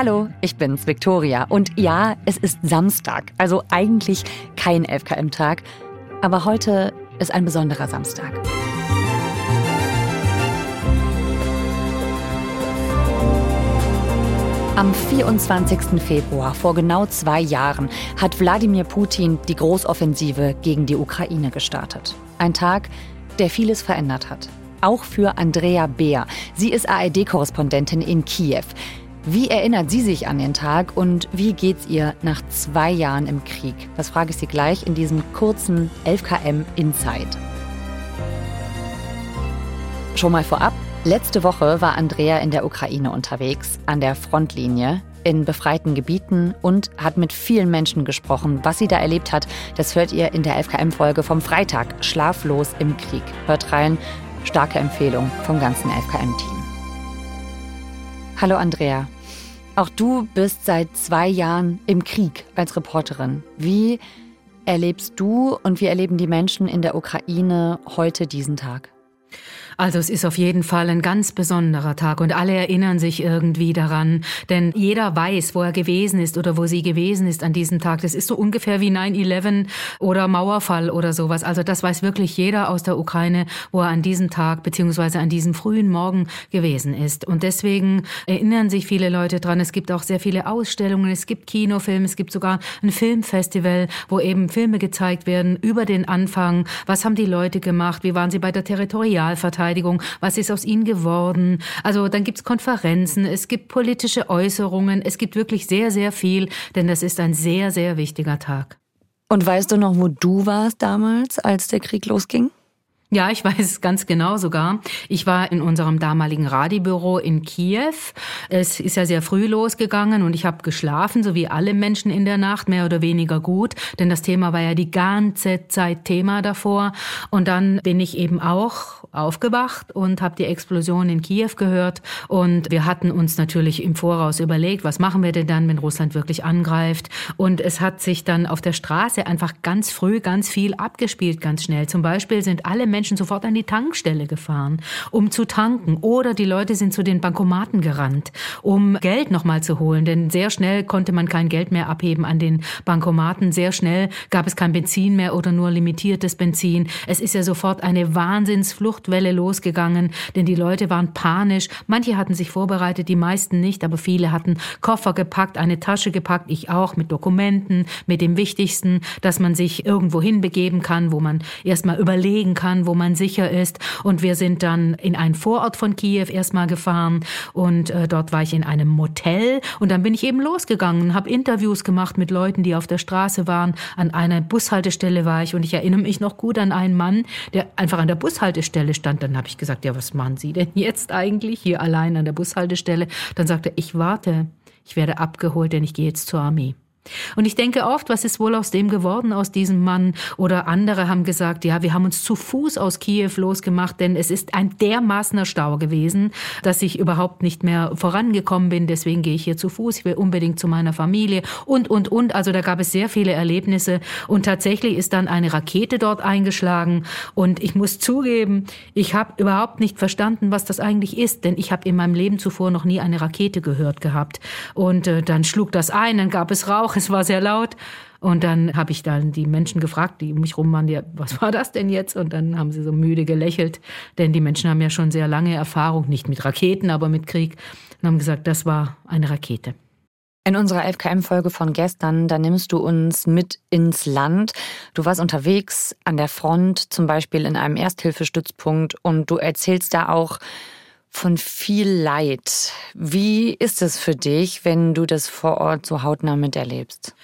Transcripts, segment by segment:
Hallo, ich bin's, Victoria. Und ja, es ist Samstag, also eigentlich kein 11KM-Tag. Aber heute ist ein besonderer Samstag. Am 24. Februar vor genau zwei Jahren hat Wladimir Putin die Großoffensive gegen die Ukraine gestartet. Ein Tag, der vieles verändert hat. Auch für Andrea Beer. Sie ist ARD-Korrespondentin in Kiew. Wie erinnert sie sich an den Tag und wie geht's ihr nach zwei Jahren im Krieg? Das frage ich sie gleich in diesem kurzen 11KM Insight. Schon mal vorab, Letzte Woche war Andrea in der Ukraine unterwegs, an der Frontlinie, in befreiten Gebieten und hat mit vielen Menschen gesprochen. Was sie da erlebt hat, das hört ihr in der FKM-Folge vom Freitag, Schlaflos im Krieg. Hört rein, starke Empfehlung vom ganzen FKM-Team. Hallo Andrea, auch du bist seit zwei Jahren im Krieg als Reporterin. Wie erlebst du und wie erleben die Menschen in der Ukraine heute diesen Tag? Also es ist auf jeden Fall ein ganz besonderer Tag und alle erinnern sich irgendwie daran, denn jeder weiß, wo er gewesen ist oder wo sie gewesen ist an diesem Tag. Das ist so ungefähr wie 9-11 oder Mauerfall oder sowas. Also das weiß wirklich jeder aus der Ukraine, wo er an diesem Tag beziehungsweise an diesem frühen Morgen gewesen ist. Und deswegen erinnern sich viele Leute dran. Es gibt auch sehr viele Ausstellungen, es gibt Kinofilme, es gibt sogar ein Filmfestival, wo eben Filme gezeigt werden über den Anfang. Was haben die Leute gemacht? Wie waren sie bei der Territorialverteidigung? Verteidigung, was ist aus ihnen geworden. Also dann gibt es Konferenzen, es gibt politische Äußerungen, es gibt wirklich sehr, sehr viel, denn das ist ein sehr, sehr wichtiger Tag. Und weißt du noch, wo du warst damals, als der Krieg losging? Ja, ich weiß es ganz genau sogar. Ich war in unserem damaligen Radibüro in Kiew. Es ist ja sehr früh losgegangen und ich habe geschlafen, so wie alle Menschen in der Nacht, mehr oder weniger gut, denn das Thema war ja die ganze Zeit Thema davor. Und dann bin ich eben auch aufgewacht und habe die Explosion in Kiew gehört. Und wir hatten uns natürlich im Voraus überlegt, was machen wir denn dann, wenn Russland wirklich angreift. Und es hat sich dann auf der Straße einfach ganz früh ganz viel abgespielt, ganz schnell. Zum Beispiel sind alle Menschen sofort an die Tankstelle gefahren, um zu tanken. Oder die Leute sind zu den Bankomaten gerannt, um Geld nochmal zu holen. Denn sehr schnell konnte man kein Geld mehr abheben an den Bankomaten. Sehr schnell gab es kein Benzin mehr oder nur limitiertes Benzin. Es ist ja sofort eine Wahnsinnsfluchtwelle losgegangen, denn die Leute waren panisch. Manche hatten sich vorbereitet, die meisten nicht, aber viele hatten Koffer gepackt, eine Tasche gepackt, ich auch, mit Dokumenten, mit dem Wichtigsten, dass man sich irgendwo hinbegeben kann, wo man erstmal überlegen kann, wo man sicher ist. Und wir sind dann in einen Vorort von Kiew erstmal gefahren und äh, dort war ich in einem Motel und dann bin ich eben losgegangen, habe Interviews gemacht mit Leuten, die auf der Straße waren. An einer Bushaltestelle war ich und ich erinnere mich noch gut an einen Mann, der einfach an der Bushaltestelle stand. Dann habe ich gesagt, ja, was machen Sie denn jetzt eigentlich hier allein an der Bushaltestelle? Dann sagte er, ich warte, ich werde abgeholt, denn ich gehe jetzt zur Armee. Und ich denke oft, was ist wohl aus dem geworden, aus diesem Mann? Oder andere haben gesagt, ja, wir haben uns zu Fuß aus Kiew losgemacht, denn es ist ein dermaßener Stau gewesen, dass ich überhaupt nicht mehr vorangekommen bin. Deswegen gehe ich hier zu Fuß. Ich will unbedingt zu meiner Familie und, und, und. Also da gab es sehr viele Erlebnisse. Und tatsächlich ist dann eine Rakete dort eingeschlagen. Und ich muss zugeben, ich habe überhaupt nicht verstanden, was das eigentlich ist, denn ich habe in meinem Leben zuvor noch nie eine Rakete gehört gehabt. Und äh, dann schlug das ein, dann gab es Rauch, es war sehr laut. Und dann habe ich dann die Menschen gefragt, die um mich rum waren, die, was war das denn jetzt? Und dann haben sie so müde gelächelt, denn die Menschen haben ja schon sehr lange Erfahrung, nicht mit Raketen, aber mit Krieg, und haben gesagt, das war eine Rakete. In unserer FKM-Folge von gestern, da nimmst du uns mit ins Land. Du warst unterwegs an der Front, zum Beispiel in einem Ersthilfestützpunkt, und du erzählst da auch von viel Leid. Wie ist es für dich, wenn du das vor Ort so hautnah miterlebst?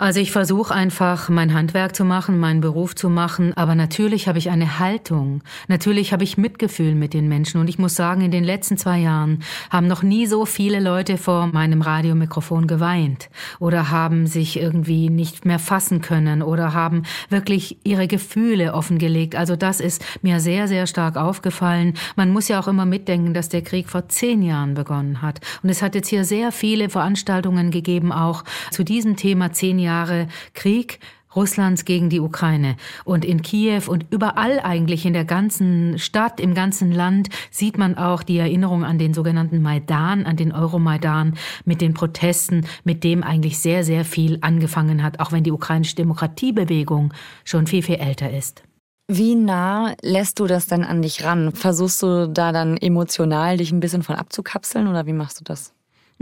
Also ich versuche einfach mein Handwerk zu machen, meinen Beruf zu machen, aber natürlich habe ich eine Haltung. Natürlich habe ich Mitgefühl mit den Menschen und ich muss sagen, in den letzten zwei Jahren haben noch nie so viele Leute vor meinem Radiomikrofon geweint oder haben sich irgendwie nicht mehr fassen können oder haben wirklich ihre Gefühle offengelegt. Also das ist mir sehr, sehr stark aufgefallen. Man muss ja auch immer mitdenken, dass der Krieg vor zehn Jahren begonnen hat. Und es hat jetzt hier sehr viele Veranstaltungen gegeben, auch zu diesem Thema zehn Jahre Jahre Krieg Russlands gegen die Ukraine. Und in Kiew und überall eigentlich in der ganzen Stadt, im ganzen Land sieht man auch die Erinnerung an den sogenannten Maidan, an den Euromaidan mit den Protesten, mit dem eigentlich sehr, sehr viel angefangen hat, auch wenn die ukrainische Demokratiebewegung schon viel, viel älter ist. Wie nah lässt du das dann an dich ran? Versuchst du da dann emotional dich ein bisschen von abzukapseln oder wie machst du das?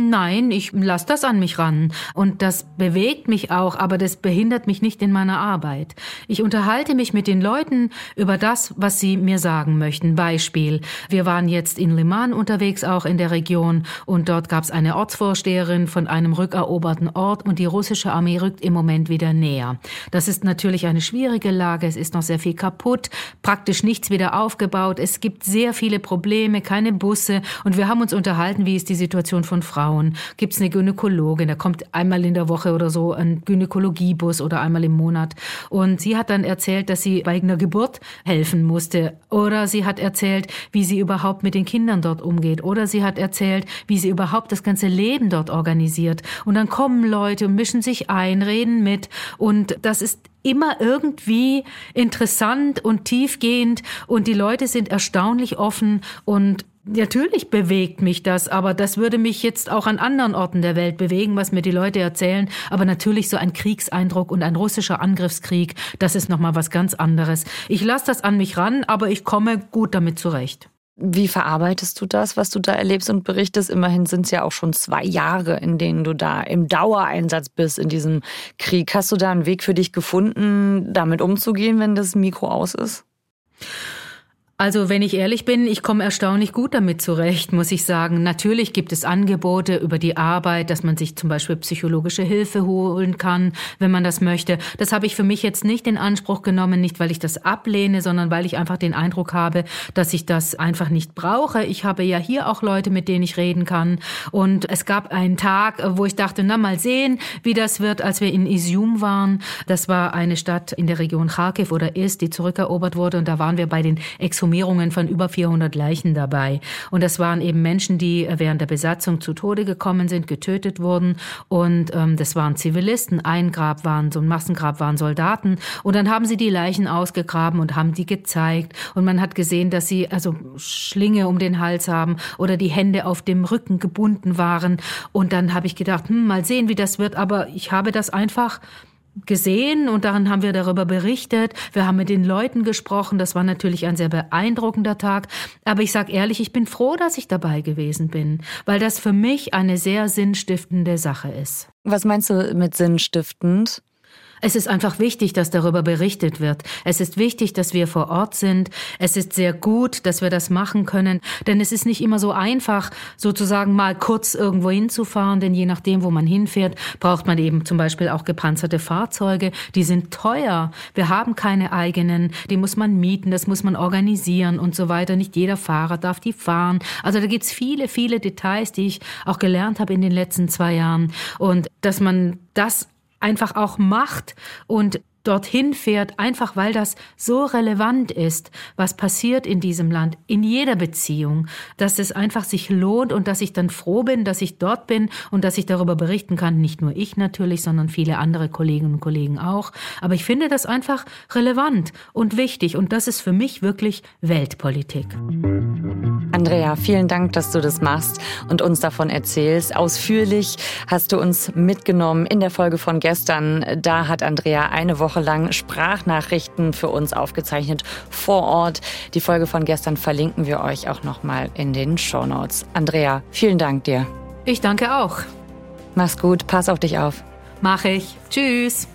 Nein, ich lasse das an mich ran. Und das bewegt mich auch, aber das behindert mich nicht in meiner Arbeit. Ich unterhalte mich mit den Leuten über das, was sie mir sagen möchten. Beispiel. Wir waren jetzt in Liman unterwegs, auch in der Region, und dort gab es eine Ortsvorsteherin von einem rückeroberten Ort und die russische Armee rückt im Moment wieder näher. Das ist natürlich eine schwierige Lage. Es ist noch sehr viel kaputt, praktisch nichts wieder aufgebaut. Es gibt sehr viele Probleme, keine Busse. Und wir haben uns unterhalten, wie ist die Situation von Frauen Frauen gibt es eine Gynäkologin, da kommt einmal in der Woche oder so ein Gynäkologiebus oder einmal im Monat. Und sie hat dann erzählt, dass sie bei einer Geburt helfen musste. Oder sie hat erzählt, wie sie überhaupt mit den Kindern dort umgeht. Oder sie hat erzählt, wie sie überhaupt das ganze Leben dort organisiert. Und dann kommen Leute und mischen sich ein, reden mit. Und das ist immer irgendwie interessant und tiefgehend und die Leute sind erstaunlich offen und Natürlich bewegt mich das, aber das würde mich jetzt auch an anderen Orten der Welt bewegen, was mir die Leute erzählen. Aber natürlich so ein Kriegseindruck und ein russischer Angriffskrieg, das ist nochmal was ganz anderes. Ich lasse das an mich ran, aber ich komme gut damit zurecht. Wie verarbeitest du das, was du da erlebst und berichtest? Immerhin sind es ja auch schon zwei Jahre, in denen du da im Dauereinsatz bist in diesem Krieg. Hast du da einen Weg für dich gefunden, damit umzugehen, wenn das Mikro aus ist? Also wenn ich ehrlich bin, ich komme erstaunlich gut damit zurecht, muss ich sagen. Natürlich gibt es Angebote über die Arbeit, dass man sich zum Beispiel psychologische Hilfe holen kann, wenn man das möchte. Das habe ich für mich jetzt nicht in Anspruch genommen, nicht weil ich das ablehne, sondern weil ich einfach den Eindruck habe, dass ich das einfach nicht brauche. Ich habe ja hier auch Leute, mit denen ich reden kann. Und es gab einen Tag, wo ich dachte, na mal sehen, wie das wird, als wir in Izium waren. Das war eine Stadt in der Region Kharkiv oder ist, die zurückerobert wurde. Und da waren wir bei den Exhumierungen Exhumierungen von über 400 Leichen dabei. Und das waren eben Menschen, die während der Besatzung zu Tode gekommen sind, getötet wurden. Und ähm, das waren Zivilisten. Ein Grab waren, so ein Massengrab waren Soldaten. Und dann haben sie die Leichen ausgegraben und haben die gezeigt. Und man hat gesehen, dass sie also Schlinge um den Hals haben oder die Hände auf dem Rücken gebunden waren. Und dann habe ich gedacht, hm, mal sehen, wie das wird. Aber ich habe das einfach gesehen und daran haben wir darüber berichtet. Wir haben mit den Leuten gesprochen. Das war natürlich ein sehr beeindruckender Tag. Aber ich sage ehrlich, ich bin froh, dass ich dabei gewesen bin, weil das für mich eine sehr sinnstiftende Sache ist. Was meinst du mit sinnstiftend? Es ist einfach wichtig, dass darüber berichtet wird. Es ist wichtig, dass wir vor Ort sind. Es ist sehr gut, dass wir das machen können, denn es ist nicht immer so einfach, sozusagen mal kurz irgendwo hinzufahren, denn je nachdem, wo man hinfährt, braucht man eben zum Beispiel auch gepanzerte Fahrzeuge. Die sind teuer. Wir haben keine eigenen. Die muss man mieten, das muss man organisieren und so weiter. Nicht jeder Fahrer darf die fahren. Also da gibt's viele, viele Details, die ich auch gelernt habe in den letzten zwei Jahren. Und dass man das einfach auch macht und dorthin fährt, einfach weil das so relevant ist, was passiert in diesem Land, in jeder Beziehung, dass es einfach sich lohnt und dass ich dann froh bin, dass ich dort bin und dass ich darüber berichten kann. Nicht nur ich natürlich, sondern viele andere Kolleginnen und Kollegen auch. Aber ich finde das einfach relevant und wichtig und das ist für mich wirklich Weltpolitik. Andrea, vielen Dank, dass du das machst und uns davon erzählst. Ausführlich hast du uns mitgenommen in der Folge von gestern. Da hat Andrea eine Woche lang Sprachnachrichten für uns aufgezeichnet vor Ort. Die Folge von gestern verlinken wir euch auch nochmal in den Show Notes. Andrea, vielen Dank dir. Ich danke auch. Mach's gut, pass auf dich auf. Mach ich. Tschüss.